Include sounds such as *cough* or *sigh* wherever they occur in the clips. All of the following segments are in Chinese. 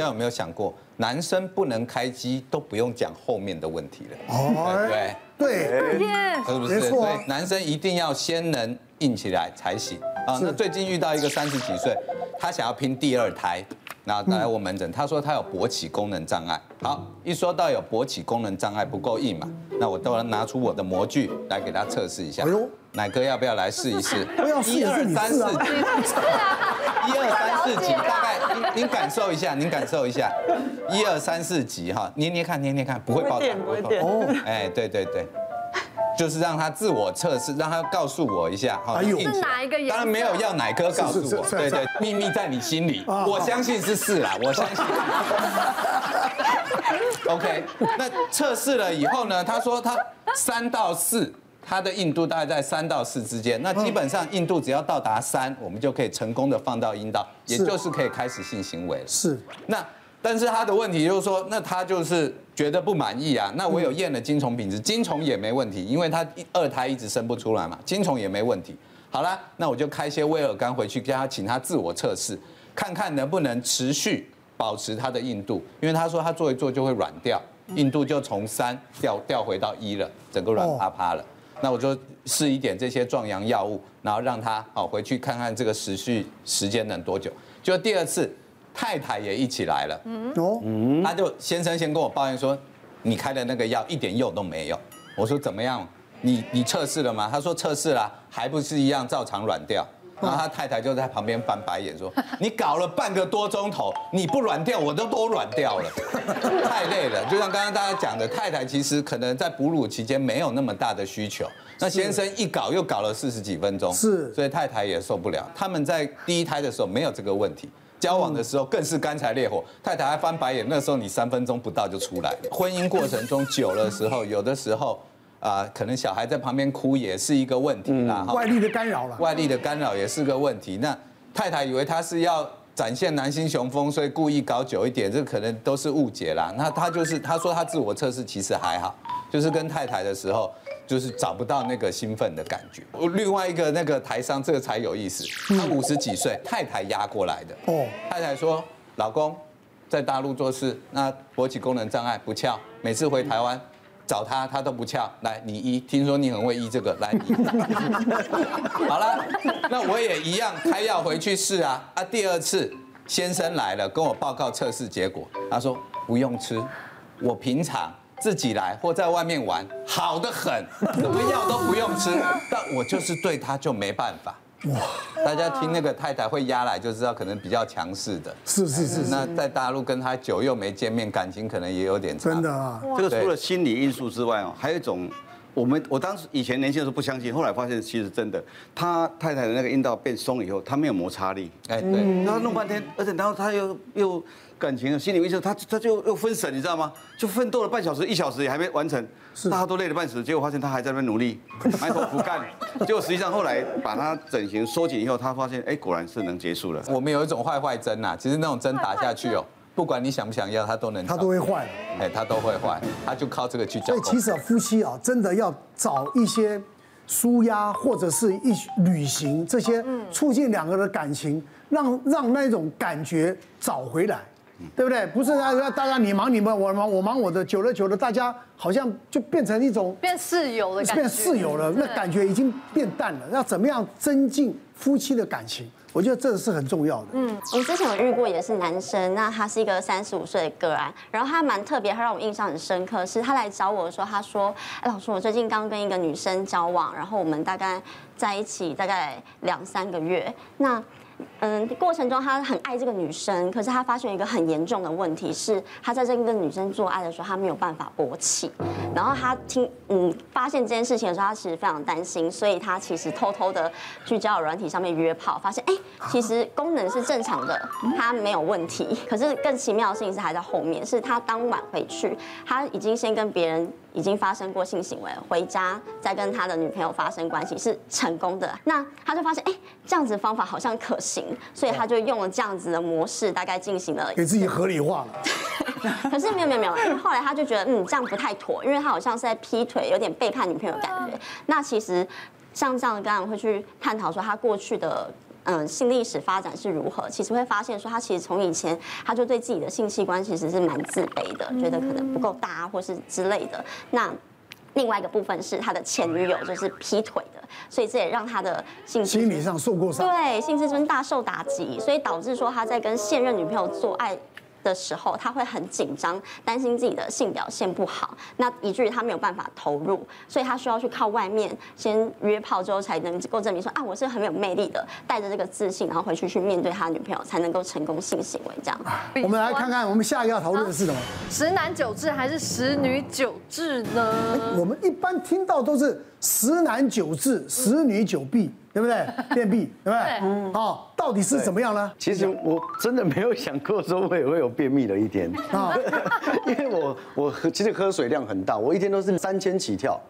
大家有没有想过，男生不能开机都不用讲后面的问题了？哦，对对，是不是？所以男生一定要先能硬起来才行啊。那最近遇到一个三十几岁，他想要拼第二胎，那来我门诊，他说他有勃起功能障碍。好，一说到有勃起功能障碍不够硬嘛，那我都要拿出我的模具来给他测试一下。哎呦，奶哥要不要来试一试？一二三四，一二三四级，大概您您感受一下，您感受一下，一二三四级哈，捏捏看，捏捏看，不会爆炸，不会爆炸。哦，哎，对对对，就是让他自我测试，让他告诉我一下哈。是哪一个？当然没有要乃哥告诉我，对对，秘密在你心里，我相信是四啦，*laughs* 我相信。OK，那测试了以后呢？他说他三到四。它的硬度大概在三到四之间，那基本上硬度只要到达三，我们就可以成功的放到阴道，也就是可以开始性行为了。是。那但是他的问题就是说，那他就是觉得不满意啊。那我有验了精虫品质，精虫也没问题，因为他二胎一直生不出来嘛，精虫也没问题。好了，那我就开些威尔刚回去，叫他请他自我测试，看看能不能持续保持他的硬度，因为他说他做一做就会软掉，硬度就从三掉掉回到一了，整个软趴趴了。那我就试一点这些壮阳药物，然后让他好回去看看这个持续时间能多久。就第二次，太太也一起来了。嗯哦，他就先生先跟我抱怨说，你开的那个药一点用都没有。我说怎么样？你你测试了吗？他说测试了，还不是一样照常软掉。然后他太太就在旁边翻白眼说：“ *laughs* 你搞了半个多钟头，你不软掉，我都都软掉了，*laughs* 太累了。”就像刚刚大家讲的，太太其实可能在哺乳期间没有那么大的需求，那先生一搞又搞了四十几分钟，是，所以太太也受不了。他们在第一胎的时候没有这个问题，交往的时候更是干柴烈火，太太还翻白眼，那时候你三分钟不到就出来了。婚姻过程中久了时候，有的时候。啊，可能小孩在旁边哭也是一个问题啦。外力的干扰了，外力的干扰也是个问题。那太太以为他是要展现男性雄风，所以故意搞久一点，这可能都是误解啦。那他就是他说他自我测试其实还好，就是跟太太的时候就是找不到那个兴奋的感觉。另外一个那个台商这个才有意思，他五十几岁，太太压过来的。哦，太太说老公在大陆做事，那勃起功能障碍不翘，每次回台湾。找他，他都不翘。来，你医，听说你很会医这个，来医。*laughs* 好了，那我也一样开药回去试啊。啊，第二次先生来了，跟我报告测试结果，他说不用吃，我平常自己来或在外面玩，好的很，什么药都不用吃，但我就是对他就没办法。哇！大家听那个太太会压来就知道，可能比较强势的。是是是，是。那在大陆跟他久又没见面，感情可能也有点差。真的啊，这个除了心理因素之外哦，还有一种，我们我当时以前年轻的时候不相信，后来发现其实真的，他太太的那个阴道变松以后，他没有摩擦力。哎，对。然后弄半天，而且然后他又又。感情啊，心理医生，他他就又分神，你知道吗？就奋斗了半小时、一小时也还没完成，是大家都累了半死，结果发现他还在那边努力埋头苦干，*laughs* 结果实际上后来把他整形缩紧以后，他发现哎，果然是能结束了。我们有一种坏坏针呐，其实那种针打下去哦，不管你想不想要，它都能，它都会坏，哎，它都会坏，它就靠这个去。所以其实夫妻啊，真的要找一些舒压或者是一旅行这些，促进两个人的感情，让让那种感觉找回来。对不对？不是大家，大家你忙你们，我忙我忙我的，久了久了，大家好像就变成一种变室友的感觉，变室友了，那感觉已经变淡了。要怎么样增进夫妻的感情？我觉得这是很重要的。嗯，我之前有遇过也是男生，那他是一个三十五岁的个案，然后他蛮特别，他让我印象很深刻，是他来找我的时候，他说：“哎，老师，我最近刚跟一个女生交往，然后我们大概在一起大概两三个月，那。”嗯，过程中他很爱这个女生，可是他发现一个很严重的问题是，他在这个女生做爱的时候，他没有办法勃起。然后他听，嗯，发现这件事情的时候，他其实非常担心，所以他其实偷偷的去交友软体上面约炮，发现哎，其实功能是正常的，他没有问题。可是更奇妙的事情是还在后面，是他当晚回去，他已经先跟别人。已经发生过性行为，回家再跟他的女朋友发生关系是成功的。那他就发现，哎，这样子的方法好像可行，所以他就用了这样子的模式，大概进行了给自己合理化了。*laughs* 可是没有没有没有，因为后来他就觉得，嗯，这样不太妥，因为他好像是在劈腿，有点背叛女朋友的感觉。那其实像这样，刚刚会去探讨说他过去的。嗯性历史发展是如何，其实会发现说他其实从以前他就对自己的性器官其实是蛮自卑的，觉得可能不够大或是之类的。那另外一个部分是他的前女友就是劈腿的，所以这也让他的性心理上受过伤，对性自尊大受打击，所以导致说他在跟现任女朋友做爱的时候，他会很紧张，担心自己的性表现不好，那以至于他没有办法投入，所以他需要去靠外面先约炮之后，才能够证明说啊，我是很有魅力的，带着这个自信，然后回去去面对他女朋友，才能够成功性行为这样。我们来看看，我们下一个要讨论的是什么？十男九痔还是十女九痔呢？我们一般听到都是十男九痔，十女九闭。对不对？*laughs* 便秘，对不对？嗯，好，到底是怎么样呢？其实我真的没有想过说我也会有便秘的一天啊，*laughs* 因为我我其实喝水量很大，我一天都是三千起跳。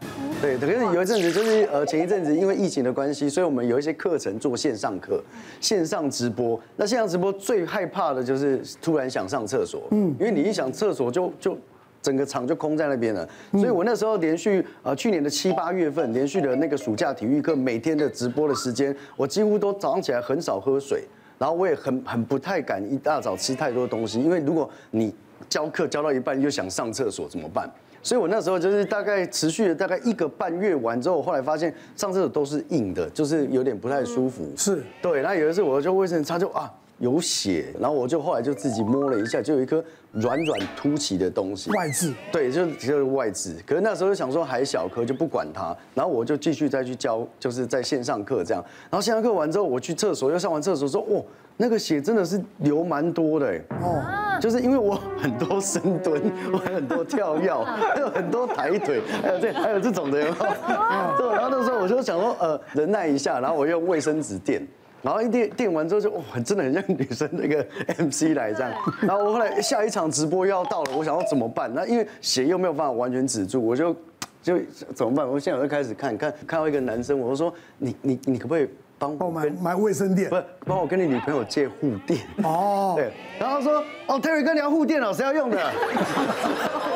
对，可是有一阵子就是呃前一阵子因为疫情的关系，所以我们有一些课程做线上课，线上直播。那线上直播最害怕的就是突然想上厕所，嗯，因为你一想厕所就就。整个场就空在那边了，所以我那时候连续呃去年的七八月份连续的那个暑假体育课，每天的直播的时间，我几乎都早上起来很少喝水，然后我也很很不太敢一大早吃太多东西，因为如果你教课教到一半又想上厕所怎么办？所以我那时候就是大概持续了大概一个半月完之后，后来发现上厕所都是硬的，就是有点不太舒服。是对，那有一次我就卫生他就啊。有血，然后我就后来就自己摸了一下，就有一颗软软凸起的东西，外痔，对，就就是外痔。可是那时候就想说还小可，就不管它，然后我就继续再去教，就是在线上课这样。然后线上课完之后，我去厕所，又上完厕所说，哦，那个血真的是流蛮多的，哦，就是因为我很多深蹲，我有很多跳跃，还有很多抬腿，还有这还有这种的，*laughs* 然后那时候我就想说，呃，忍耐一下，然后我用卫生纸垫。然后一垫垫完之后就哇，真的很像女生那个 *laughs* MC 来这样。然后我后来下一场直播又要到了，我想要怎么办？那因为血又没有办法完全止住，我就就怎么办？我现在我就开始看看看到一个男生，我就说你你你可不可以帮我买买卫生垫？不是，帮我跟你女朋友借护垫。哦。对。然后说哦，Terry 哥你要护垫哦，谁要用的？*laughs*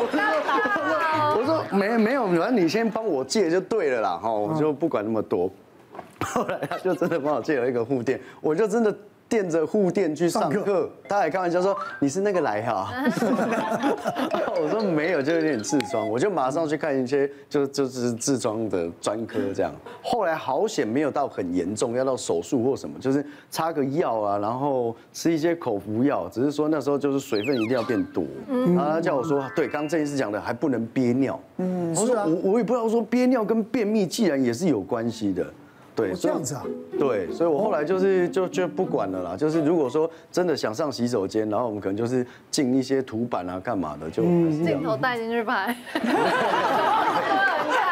我说我说没没有，反正你先帮我借就对了啦，哈，我就不管那么多。后来他就真的帮我借了一个护垫，我就真的垫着护垫去上课。他还开玩笑说：“你是那个来哈？” *laughs* 我说没有，就有点痔疮，我就马上去看一些就就是痔疮的专科这样。后来好险没有到很严重，要到手术或什么，就是擦个药啊，然后吃一些口服药，只是说那时候就是水分一定要变多。然后他叫我说：“对，刚刚郑医师讲的还不能憋尿。”嗯，我说我我也不知道说憋尿跟便秘既然也是有关系的。对，这样子啊，对，所以我后来就是就就不管了啦。就是如果说真的想上洗手间，然后我们可能就是进一些图板啊，干嘛的，就镜头带进去拍。*laughs*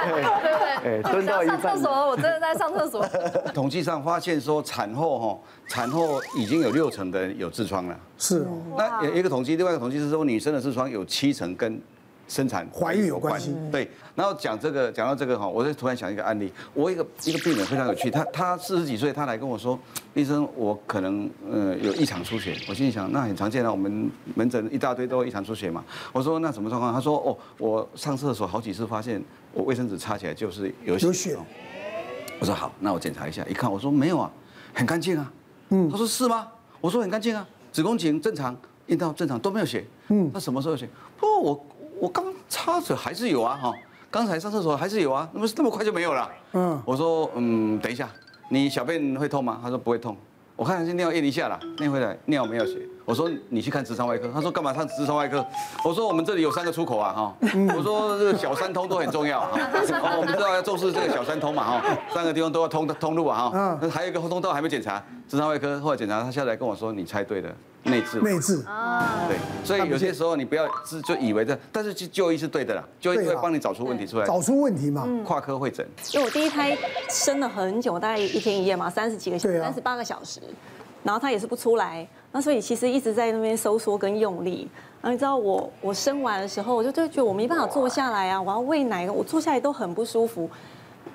对对对，蹲到一半。上厕所，我真的在上厕所。*laughs* 统计上发现说，产后哈，产后已经有六成的人有痔疮了。是哦。那有一个统计，另外一个统计是说，女生的痔疮有七成跟生产怀孕有关系，对。然后讲这个，讲到这个哈，我就突然想一个案例。我一个一个病人非常有趣，他他四十几岁，他来跟我说，医生，我可能呃有异常出血。我心里想，那很常见啊，我们门诊一大堆都有异常出血嘛。我说那什么状况？他说哦，我上厕所好几次发现我卫生纸擦起来就是有血。有血。我说好，那我检查一下，一看我说没有啊，很干净啊。嗯。他说是吗？我说很干净啊，子宫颈正常，阴道正常都没有血。嗯。那什么时候有血？不，我。我刚擦嘴还是有啊，哈，刚才上厕所还是有啊，那么那么快就没有了？嗯，我说嗯，等一下，你小便会痛吗？他说不会痛。我看是尿验一下了，尿回来尿没有血。我说你去看直肠外科。他说干嘛看直肠外科？我说我们这里有三个出口啊，哈。我说这个小三通都很重要啊，我们知道要重视这个小三通嘛，哈，三个地方都要通通路啊，哈。嗯。还有一个通道还没检查，直肠外科后来检查，他下来跟我说你猜对了。内痔，内痔啊，对，所以有些时候你不要就就以为这，但是就就医是对的啦，就医会帮你找出问题出来，找出问题嘛，跨科会诊。因为我第一胎生了很久，大概一天一夜嘛，三十几个小时，三十八个小时，然后他也是不出来，那所以其实一直在那边收缩跟用力。然后你知道我我生完的时候，我就就觉得我没办法坐下来啊，我要喂奶，我坐下来都很不舒服。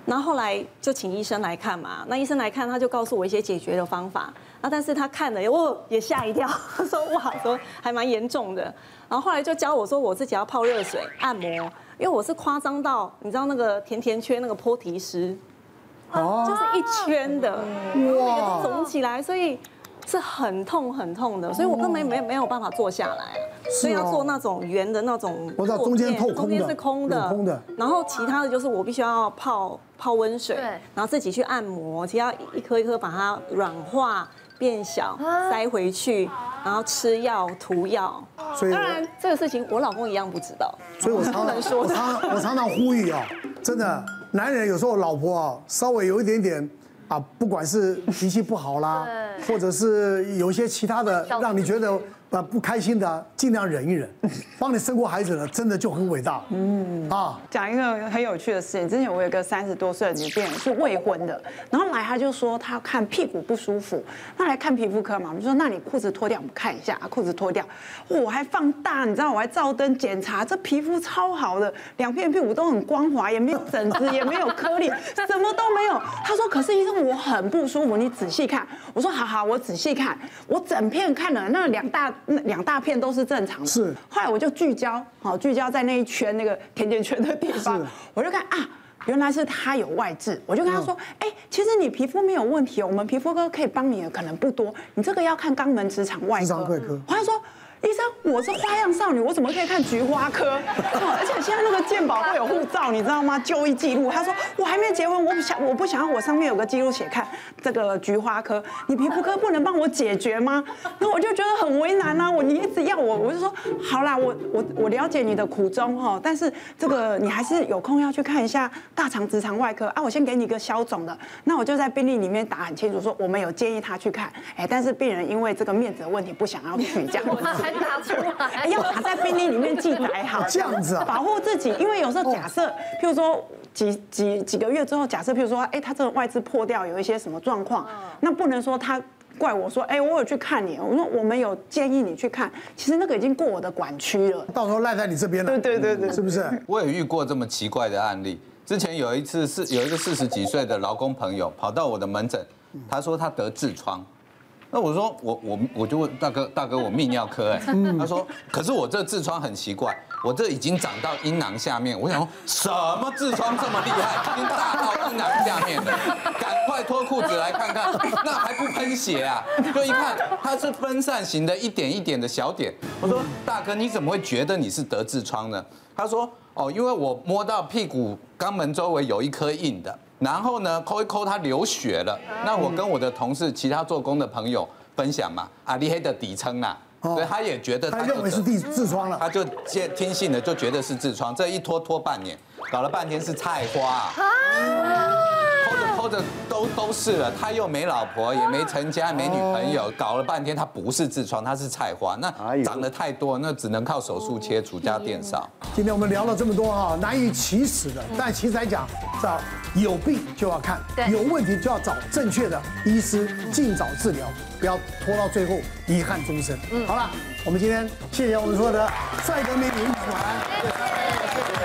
然后后来就请医生来看嘛，那医生来看，他就告诉我一些解决的方法。啊，但是他看了，我也吓一跳，他 *laughs* 说哇，说还蛮严重的。然后后来就教我说，我自己要泡热水按摩，因为我是夸张到，你知道那个甜甜圈那个坡提师，就是一圈的，哇，肿起来，所以是很痛很痛的，所以我根本没没有办法坐下来，所以要做那种圆的那种，我知道中间透空的，中间是空的，空的，然后其他的就是我必须要泡泡温水，然后自己去按摩，其他一颗一颗把它软化。变小塞回去，然后吃药涂药。所以当然这个事情我老公一样不知道，所以我常常说，我常我常常呼吁啊，真的，男人有时候老婆啊稍微有一点点啊，不管是脾气不好啦，或者是有一些其他的让你觉得。啊，不开心的尽量忍一忍，帮你生过孩子的真的就很伟大。嗯啊，讲一个很有趣的事情，之前我有一个三十多岁的女病人是未婚的，然后来她就说她看屁股不舒服，那来看皮肤科嘛，我们就说那你裤子脱掉，我们看一下，裤子脱掉，我还放大，你知道我还照灯检查，这皮肤超好的，两片屁股都很光滑，也没有疹子，也没有颗粒，什么都没有。她说可是医生我很不舒服，你仔细看。我说好好，我仔细看，我整片看了那两大。那两大片都是正常的，是。后来我就聚焦，好聚焦在那一圈那个甜甜圈的地方，我就看啊，原来是他有外痔，我就跟他说，哎，其实你皮肤没有问题，我们皮肤科可以帮你的可能不多，你这个要看肛门直肠外科。他说。医生，我是花样少女，我怎么可以看菊花科？*laughs* 而且现在那个健保会有护照，你知道吗？就医记录。他说我还没结婚，我不想，我不想要我上面有个记录写看这个菊花科。你皮肤科不能帮我解决吗？那我就觉得很为难啊。我你一直要我，我就说好啦，我我我了解你的苦衷哈，但是这个你还是有空要去看一下大肠直肠外科啊。我先给你一个消肿的，那我就在病历里面打很清楚，说我们有建议他去看，哎，但是病人因为这个面子的问题不想要去这样子 *laughs* 子。打出来，要打在病历里面记载好，这样子啊，保护自己。因为有时候假设，譬如说几几几个月之后，假设譬如说，哎，他这个外资破掉，有一些什么状况，那不能说他怪我说，哎，我有去看你，我说我们有建议你去看，其实那个已经过我的管区了，到时候赖在你这边了。对对对对，是不是？我也遇过这么奇怪的案例。之前有一次是有一个四十几岁的劳工朋友跑到我的门诊，他说他得痔疮。那我说我我我就问大哥大哥我泌尿科哎，他说可是我这痔疮很奇怪，我这已经长到阴囊下面，我想说什么痔疮这么厉害，已经大到阴囊下面了，赶快脱裤子来看看，那还不喷血啊？就一看它是分散型的，一点一点的小点。我说大哥你怎么会觉得你是得痔疮呢？他说哦，因为我摸到屁股肛门周围有一颗硬的。然后呢，抠一抠，他流血了。那我跟我的同事、其他做工的朋友分享嘛，啊，厉黑的底称呐，所以他也觉得他认为是痔痔疮了，他就接听信了，就觉得是痔疮。这一拖拖半年，搞了半天是菜花。或者都都是了，他又没老婆，也没成家，没女朋友，搞了半天他不是痔疮，他是菜花。那长得太多，那只能靠手术切除加电烧。今天我们聊了这么多哈，难以启齿的，但其实来讲，找有病就要看，有问题就要找正确的医师，尽早治疗，不要拖到最后遗憾终生。嗯，好了，我们今天谢谢我们所有的帅哥美女女团。